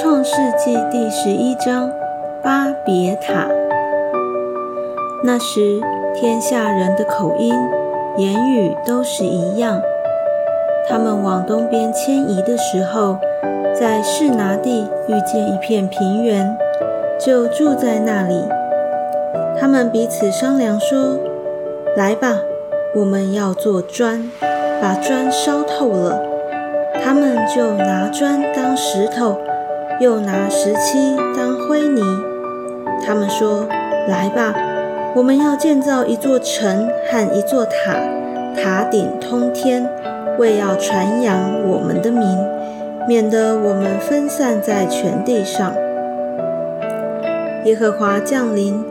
创世纪第十一章巴别塔。那时，天下人的口音、言语都是一样。他们往东边迁移的时候，在士拿地遇见一片平原，就住在那里。他们彼此商量说：“来吧，我们要做砖，把砖烧透了。”他们就拿砖当石头。又拿石漆当灰泥。他们说：“来吧，我们要建造一座城和一座塔，塔顶通天，为要传扬我们的名，免得我们分散在全地上。”耶和华降临，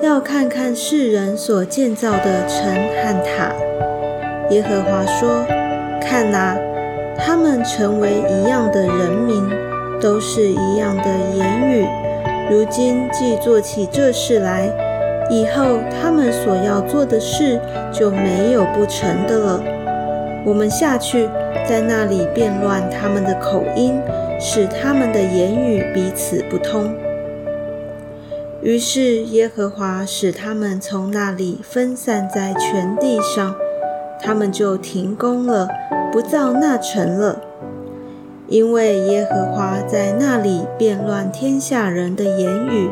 要看看世人所建造的城和塔。耶和华说：“看哪，他们成为一样的人民。”都是一样的言语。如今既做起这事来，以后他们所要做的事就没有不成的了。我们下去，在那里变乱他们的口音，使他们的言语彼此不通。于是耶和华使他们从那里分散在全地上，他们就停工了，不造那城了。因为耶和华在那里变乱天下人的言语，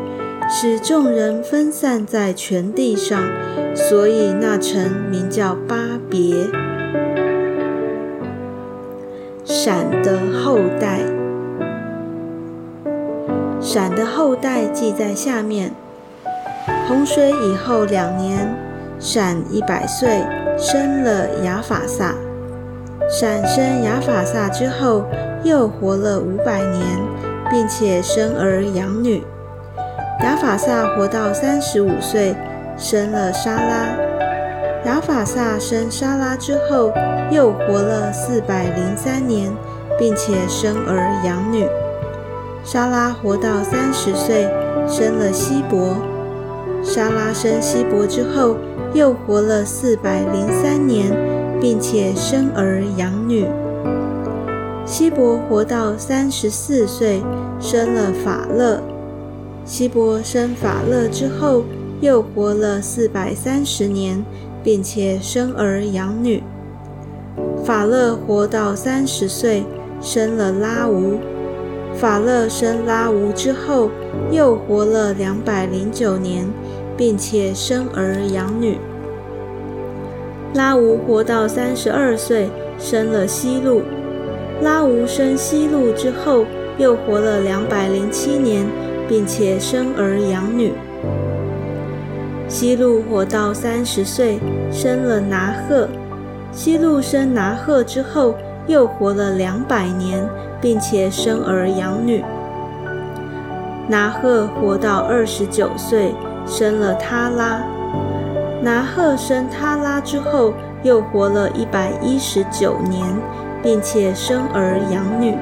使众人分散在全地上，所以那城名叫巴别。闪的后代，闪的后代记在下面。洪水以后两年，闪一百岁，生了亚法萨。闪生亚法萨之后。又活了五百年，并且生儿养女。亚法萨活到三十五岁，生了沙拉。亚法萨生沙拉之后，又活了四百零三年，并且生儿养女。沙拉活到三十岁，生了希伯。沙拉生希伯之后，又活了四百零三年，并且生儿养女。希伯活到三十四岁，生了法勒。希伯生法勒之后，又活了四百三十年，并且生儿养女。法勒活到三十岁，生了拉吾。法勒生拉吾之后，又活了两百零九年，并且生儿养女。拉吾活到三十二岁，生了西路。拉吾生西路之后，又活了两百零七年，并且生儿养女。西路活到三十岁，生了拿鹤。西路生拿鹤之后，又活了两百年，并且生儿养女。拿鹤活到二十九岁，生了他拉。拿鹤生他拉之后，又活了一百一十九年。并且生儿养女。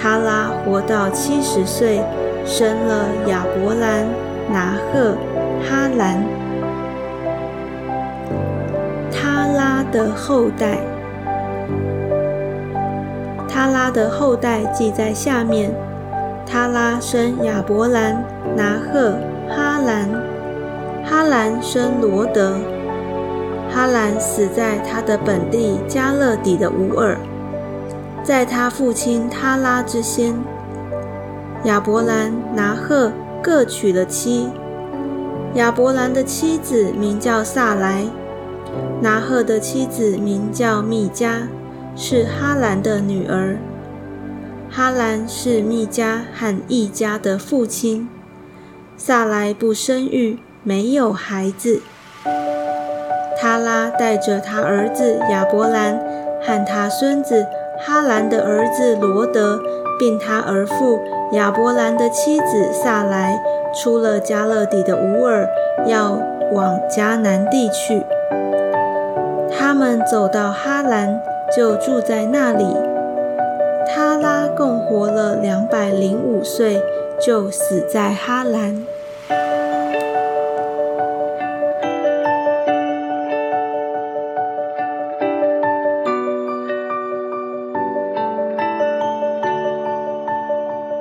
他拉活到七十岁，生了亚伯兰、拿赫、哈兰。他拉的后代，他拉的后代记在下面。他拉生亚伯兰、拿赫、哈兰。哈兰生罗德。哈兰死在他的本地加勒底的乌尔，在他父亲他拉之先。亚伯兰、拿赫各娶了妻。亚伯兰的妻子名叫萨莱，拿赫的妻子名叫密加，是哈兰的女儿。哈兰是密加和一家的父亲。萨莱不生育，没有孩子。他拉带着他儿子亚伯兰和他孙子哈兰的儿子罗德，并他儿父亚伯兰的妻子萨莱，出了加勒底的乌尔，要往迦南地去。他们走到哈兰，就住在那里。他拉共活了两百零五岁，就死在哈兰。